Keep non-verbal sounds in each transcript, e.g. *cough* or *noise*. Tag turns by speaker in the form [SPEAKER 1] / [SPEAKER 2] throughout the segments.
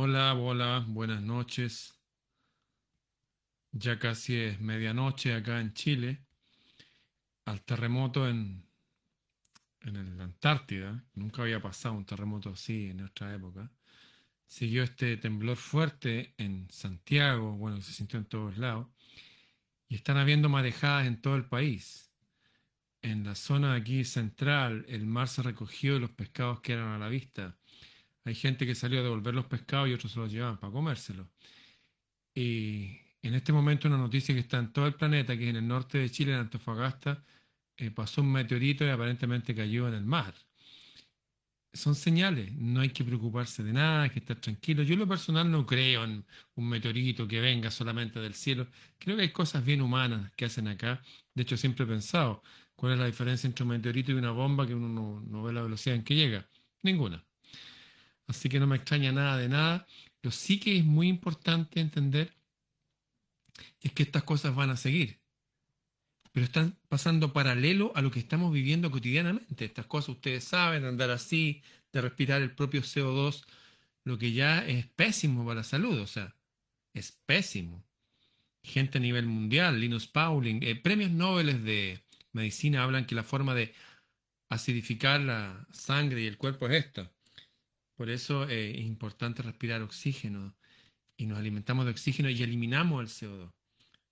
[SPEAKER 1] Hola, hola, buenas noches. Ya casi es medianoche acá en Chile. Al terremoto en, en la Antártida, nunca había pasado un terremoto así en nuestra época. Siguió este temblor fuerte en Santiago, bueno, se sintió en todos lados. Y están habiendo marejadas en todo el país. En la zona de aquí central, el mar se recogió y los pescados quedaron a la vista. Hay gente que salió a devolver los pescados y otros se los llevaban para comérselos. Y en este momento una noticia que está en todo el planeta, que es en el norte de Chile, en Antofagasta, eh, pasó un meteorito y aparentemente cayó en el mar. Son señales, no hay que preocuparse de nada, hay que estar tranquilo. Yo en lo personal no creo en un meteorito que venga solamente del cielo. Creo que hay cosas bien humanas que hacen acá. De hecho, siempre he pensado, ¿cuál es la diferencia entre un meteorito y una bomba que uno no, no ve la velocidad en que llega? Ninguna. Así que no me extraña nada de nada. Lo sí que es muy importante entender es que estas cosas van a seguir, pero están pasando paralelo a lo que estamos viviendo cotidianamente. Estas cosas ustedes saben, andar así, de respirar el propio CO2, lo que ya es pésimo para la salud, o sea, es pésimo. Gente a nivel mundial, Linus Pauling, eh, premios Nobel de medicina hablan que la forma de acidificar la sangre y el cuerpo es esta. Por eso eh, es importante respirar oxígeno y nos alimentamos de oxígeno y eliminamos el CO2.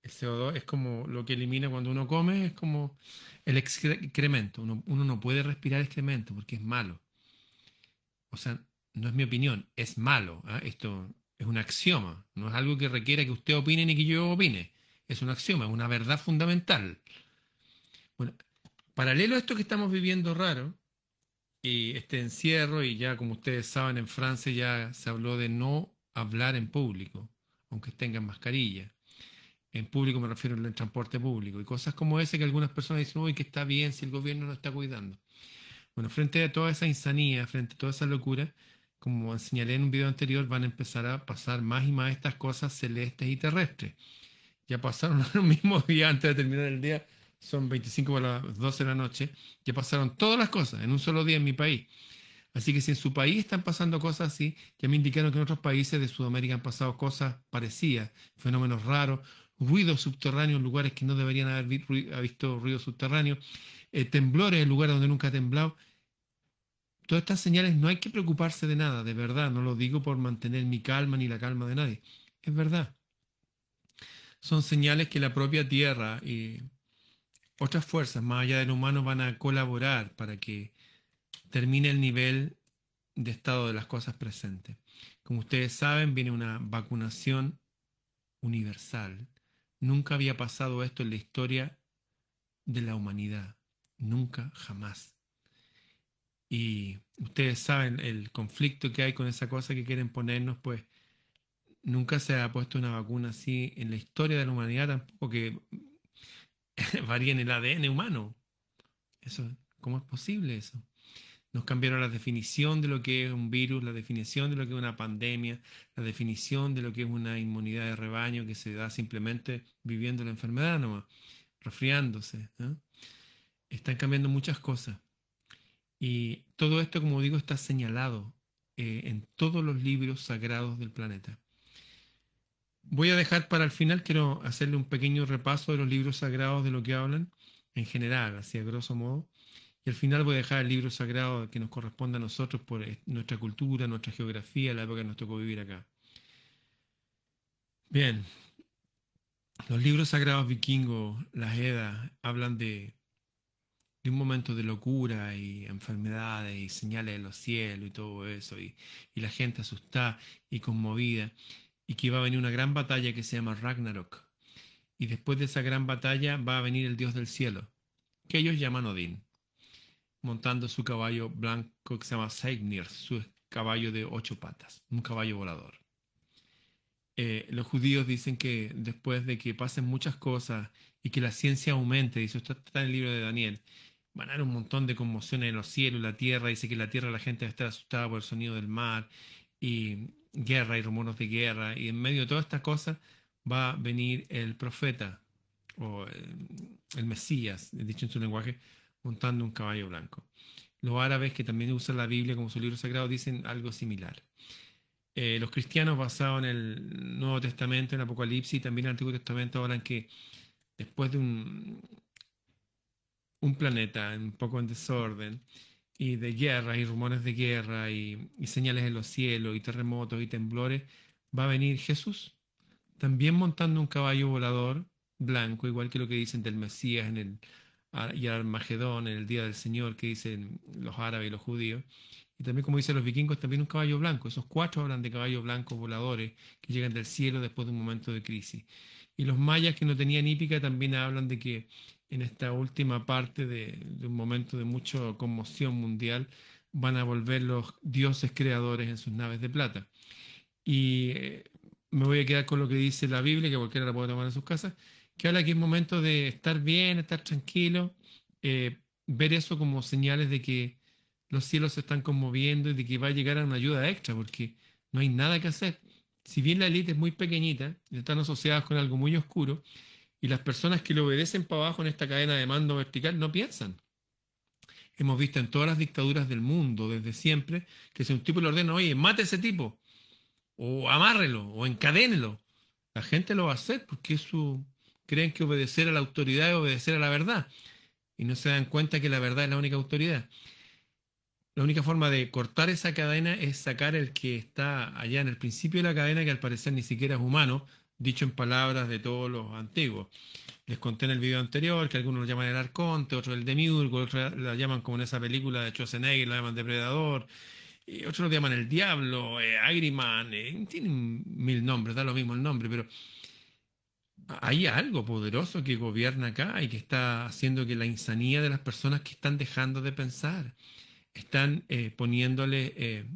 [SPEAKER 1] El CO2 es como lo que elimina cuando uno come, es como el excremento. Uno, no puede respirar excremento porque es malo. O sea, no es mi opinión, es malo. ¿ah? Esto es un axioma, no es algo que requiera que usted opine ni que yo opine. Es un axioma, es una verdad fundamental. Bueno, paralelo a esto que estamos viviendo raro, y este encierro y ya como ustedes saben en Francia ya se habló de no hablar en público, aunque tengan mascarilla. En público me refiero al transporte público y cosas como ese que algunas personas dicen, uy, que está bien si el gobierno no está cuidando. Bueno, frente a toda esa insanía, frente a toda esa locura, como señalé en un video anterior, van a empezar a pasar más y más estas cosas celestes y terrestres. Ya pasaron *laughs* los mismos días antes de terminar el día, son 25 para las 12 de la noche, ya pasaron todas las cosas en un solo día en mi país. Así que si en su país están pasando cosas así, ya me indicaron que en otros países de Sudamérica han pasado cosas parecidas, fenómenos raros, ruidos subterráneos en lugares que no deberían haber visto ruido subterráneo, eh, temblores en lugares donde nunca ha temblado. Todas estas señales no hay que preocuparse de nada, de verdad, no lo digo por mantener mi calma ni la calma de nadie, es verdad. Son señales que la propia Tierra y otras fuerzas más allá del humano van a colaborar para que termine el nivel de estado de las cosas presentes. Como ustedes saben, viene una vacunación universal. Nunca había pasado esto en la historia de la humanidad. Nunca, jamás. Y ustedes saben el conflicto que hay con esa cosa que quieren ponernos, pues nunca se ha puesto una vacuna así en la historia de la humanidad, tampoco que *laughs* varía en el ADN humano. Eso, ¿Cómo es posible eso? Nos cambiaron la definición de lo que es un virus, la definición de lo que es una pandemia, la definición de lo que es una inmunidad de rebaño que se da simplemente viviendo la enfermedad nomás, resfriándose. Están cambiando muchas cosas. Y todo esto, como digo, está señalado eh, en todos los libros sagrados del planeta. Voy a dejar para el final, quiero hacerle un pequeño repaso de los libros sagrados de lo que hablan en general, así a grosso modo. Y al final voy a dejar el libro sagrado que nos corresponde a nosotros por nuestra cultura, nuestra geografía, la época que nos tocó vivir acá. Bien, los libros sagrados vikingos, las Edas, hablan de, de, un momento de locura y enfermedades y señales de los cielos y todo eso, y, y la gente asustada y conmovida y que iba a venir una gran batalla que se llama Ragnarok. Y después de esa gran batalla va a venir el dios del cielo, que ellos llaman Odín, montando su caballo blanco que se llama Seignir, su caballo de ocho patas, un caballo volador. Eh, los judíos dicen que después de que pasen muchas cosas y que la ciencia aumente, dice, esto está en el libro de Daniel, van a haber un montón de conmociones en los cielos, la tierra, dice que la tierra la gente va a estar asustada por el sonido del mar y guerra y rumores de guerra, y en medio de todas estas cosas va a venir el profeta o el, Mesías, dicho en su lenguaje, montando un caballo blanco. Los árabes que también usan la Biblia como su libro sagrado dicen algo similar. eh, los cristianos basados en el Nuevo Testamento, en Apocalipsis y también en el Antiguo Testamento hablan que después de un, un planeta un poco en desorden y de guerra y rumores de guerra y, señales en los cielos y terremotos y temblores, va a venir Jesús, también montando un caballo volador blanco, igual que lo que dicen del Mesías en el y al Armagedón, en el día del Señor, que dicen los árabes y los judíos. Y también, como dicen los vikingos, también un caballo blanco. Esos cuatro hablan de caballos blancos voladores que llegan del cielo después de un momento de crisis. Y los mayas que no tenían hípica también hablan de que en esta última parte de, un momento de mucha conmoción mundial van a volver los dioses creadores en sus naves de plata. Y eh, me voy a quedar con lo que dice la Biblia, que cualquiera la puede tomar en sus casas, que habla que es momento de estar bien, estar tranquilo, eh, ver eso como señales de que los cielos se están conmoviendo y de que va a llegar a una ayuda extra, porque no hay nada que hacer. Si bien la élite es muy pequeñita están asociadas con algo muy oscuro, y las personas que le obedecen para abajo en esta cadena de mando vertical no piensan. Hemos visto en todas las dictaduras del mundo, desde siempre, que si un tipo le ordena, oye, mate a ese tipo, o amárrelo, o encadénelo, la gente lo va a hacer porque creen que obedecer a la autoridad es obedecer a la verdad, y no se dan cuenta que la verdad es la única autoridad. La única forma de cortar esa cadena es sacar el que está allá en el principio de la cadena, que al parecer ni siquiera es humano, dicho en palabras de todos los antiguos. Les conté en el video anterior que algunos lo llaman el arconte, otros el demiurgo, otros lo llaman como en esa película de Schwarzenegger, lo llaman depredador, y otros lo llaman el diablo, eh, Agriman, eh, tienen mil nombres, da lo mismo el nombre, pero hay algo poderoso que gobierna acá y que está haciendo que la insanía de las personas que están dejando de pensar, están eh, poniéndole eh,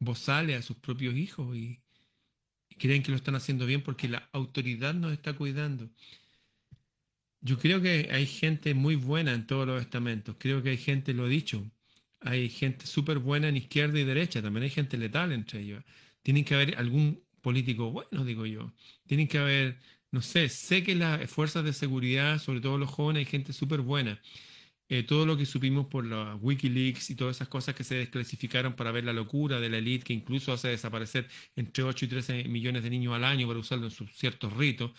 [SPEAKER 1] bozales a sus propios hijos y, creen que lo están haciendo bien porque la autoridad nos está cuidando. Yo creo que hay gente muy buena en todos los estamentos. Creo que hay gente, lo he dicho, hay gente súper buena en izquierda y derecha. También hay gente letal entre ellos. Tienen que haber algún político bueno, digo yo. Tienen que haber, no sé, sé que las fuerzas de seguridad, sobre todo los jóvenes, hay gente súper buena. Eh, todo lo que supimos por la Wikileaks y todas esas cosas que se desclasificaron para ver la locura de la élite que incluso hace desaparecer entre 8 y 13 millones de niños al año para usarlo en sus ciertos ritos.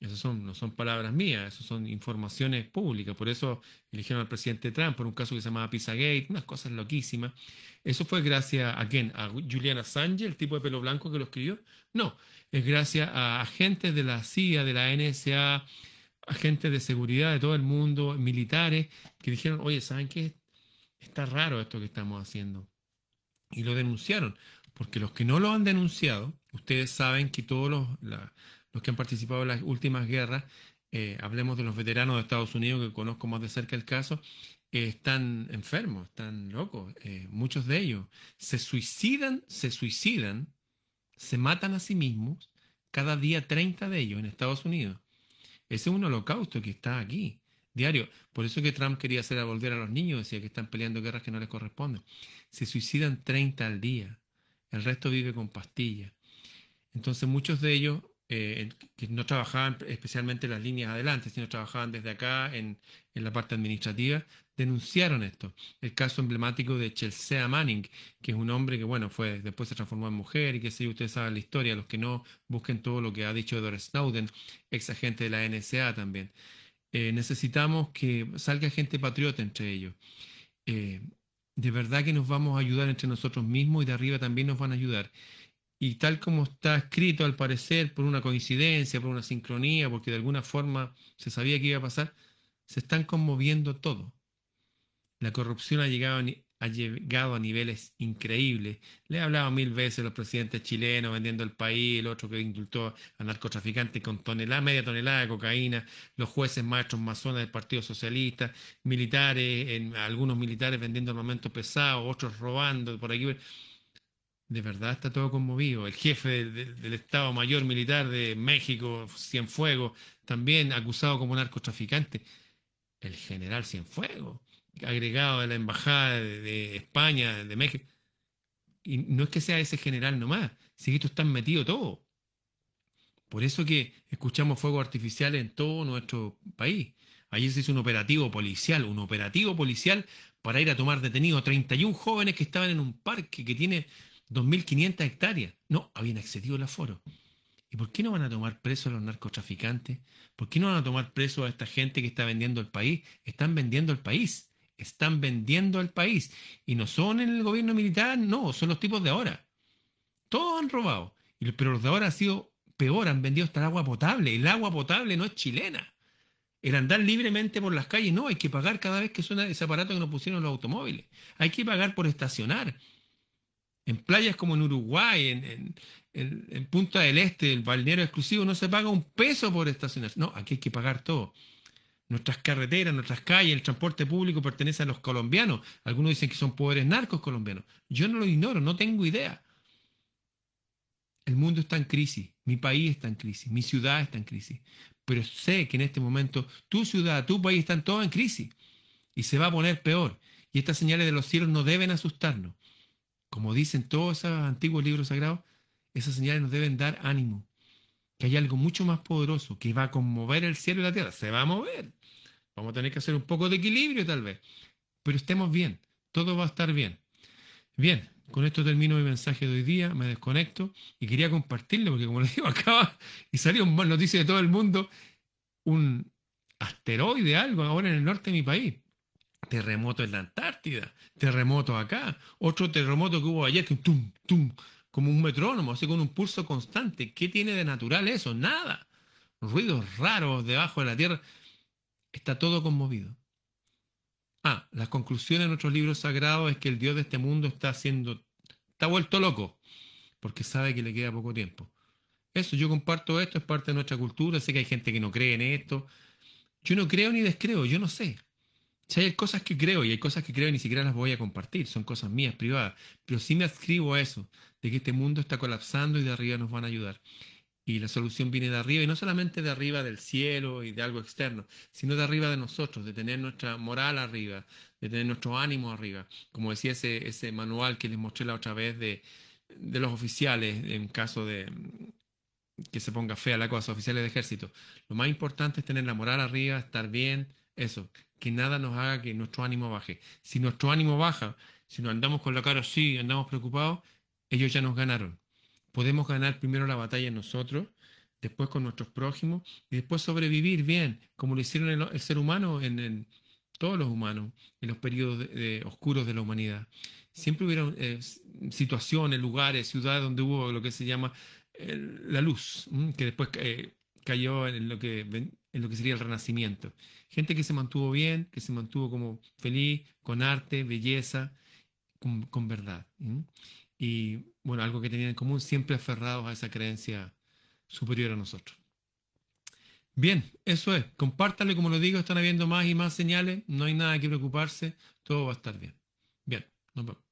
[SPEAKER 1] Esas son, no son palabras mías, eso son informaciones públicas. Por eso eligieron al presidente Trump por un caso que se llamaba Pizzagate, unas cosas loquísimas. ¿Eso fue gracias a quién? ¿A Julian Assange, el tipo de pelo blanco que lo escribió? No, es gracias a agentes de la CIA, de la NSA, agentes de seguridad de todo el mundo, militares, que dijeron, oye, ¿saben qué? Está raro esto que estamos haciendo. Y lo denunciaron, porque los que no lo han denunciado, ustedes saben que todos los, los que han participado en las últimas guerras, eh, hablemos de los veteranos de Estados Unidos, que conozco más de cerca el caso, eh, están enfermos, están locos, eh, muchos de ellos. Se suicidan, se suicidan, se matan a sí mismos, cada día 30 de ellos en Estados Unidos. Ese es un holocausto que está aquí, diario. Por eso que Trump quería hacer a volver a los niños, decía que están peleando guerras que no les corresponden. Se suicidan 30 al día, el resto vive con pastillas. Entonces muchos de ellos eh, que no trabajaban especialmente en las líneas adelante, sino trabajaban desde acá en, en, la parte administrativa, denunciaron esto. El caso emblemático de Chelsea Manning, que es un hombre que, bueno, fue después se transformó en mujer y que si ustedes saben la historia, los que no busquen todo lo que ha dicho Edward Snowden, ex agente de la NSA también. Eh, necesitamos que salga gente patriota entre ellos. Eh, de verdad que nos vamos a ayudar entre nosotros mismos y de arriba también nos van a ayudar y tal como está escrito al parecer por una coincidencia, por una sincronía, porque de alguna forma se sabía que iba a pasar, se están conmoviendo todo. La corrupción ha llegado, ha llegado a niveles increíbles. Le he hablado mil veces a los presidentes chilenos vendiendo el país, el otro que indultó a narcotraficantes con tonelada, media tonelada de cocaína, los jueces maestros masones del Partido Socialista, militares, en, algunos militares vendiendo armamento pesado, otros robando por aquí de verdad está todo conmovido. El jefe del, Estado Mayor Militar de México, Cienfuegos, también acusado como narcotraficante. El general Cienfuegos, agregado de la Embajada de, España, de México. Y no es que sea ese general nomás, si esto está metido todo. Por eso que escuchamos fuego artificial en todo nuestro país. Ayer se hizo un operativo policial, un operativo policial para ir a tomar detenidos a 31 jóvenes que estaban en un parque que tiene 2.500 hectáreas. No, habían excedido el aforo. ¿Y por qué no van a tomar presos a los narcotraficantes? ¿Por qué no van a tomar presos a esta gente que está vendiendo el país? Están vendiendo el país. Están vendiendo el país. Y no son en el gobierno militar, no, son los tipos de ahora. Todos han robado. Pero los de ahora han sido peor, han vendido hasta el agua potable. El agua potable no es chilena. El andar libremente por las calles, no, hay que pagar cada vez que suena ese aparato que nos pusieron los automóviles. Hay que pagar por estacionar. En playas como en Uruguay, en, Punta del Este, el balneario exclusivo, no se paga un peso por estacionar. No, aquí hay que pagar todo. Nuestras carreteras, nuestras calles, el transporte público pertenece a los colombianos. Algunos dicen que son poderes narcos colombianos. Yo no lo ignoro, no tengo idea. El mundo está en crisis, mi país está en crisis, mi ciudad está en crisis. Pero sé que en este momento tu ciudad, tu país están todos en crisis y se va a poner peor. Y estas señales de los cielos no deben asustarnos como dicen todos esos antiguos libros sagrados, esas señales nos deben dar ánimo, que hay algo mucho más poderoso que va a conmover el cielo y la tierra. Se va a mover. Vamos a tener que hacer un poco de equilibrio tal vez, pero estemos bien, todo va a estar bien. Bien, con esto termino mi mensaje de hoy día, me desconecto. Y quería compartirlo porque como les digo, *laughs* acaba y salió un mal noticia de todo el mundo, un asteroide, algo ahora en el norte de mi país. Terremoto en la Antártida, terremoto acá, otro terremoto que hubo ayer, que tum, tum, como un metrónomo, así con un pulso constante. ¿Qué tiene de natural eso? Nada. Ruidos raros debajo de la tierra. Está todo conmovido. Ah, las conclusiones de nuestros libros sagrados es que el Dios de este mundo está haciendo, está vuelto loco, porque sabe que le queda poco tiempo. Eso, yo comparto esto, es parte de nuestra cultura, sé que hay gente que no cree en esto. Yo no creo ni descreo, yo no sé. Si hay cosas que creo y hay cosas que creo y ni siquiera las voy a compartir, son cosas mías, privadas, pero sí me adscribo a eso, de que este mundo está colapsando y de arriba nos van a ayudar. Y la solución viene de arriba, y no solamente de arriba del cielo y de algo externo, sino de arriba de nosotros, de tener nuestra moral arriba, de tener nuestro ánimo arriba. Como decía ese, ese manual que les mostré la otra vez de, de los oficiales, en caso de que se ponga fea la cosa, oficiales de ejército. Lo más importante es tener la moral arriba, estar bien, eso, que nada nos haga que nuestro ánimo baje. Si nuestro ánimo baja, si nos andamos con la cara así, andamos preocupados, ellos ya nos ganaron. Podemos ganar primero la batalla nosotros, después con nuestros prójimos y después sobrevivir bien, como lo hicieron el, ser humano en, todos los humanos, en los periodos oscuros de la humanidad. Siempre hubieron eh, situaciones, lugares, ciudades donde hubo lo que se llama la luz, que después eh, cayó en lo que sería el renacimiento. Gente que se mantuvo bien, que se mantuvo como feliz, con arte, belleza, con, verdad. Y bueno, algo que tenían en común, siempre aferrados a esa creencia superior a nosotros. Bien, eso es. Compártale, como lo digo, están habiendo más y más señales, no hay nada que preocuparse, todo va a estar bien. Bien, nos vemos.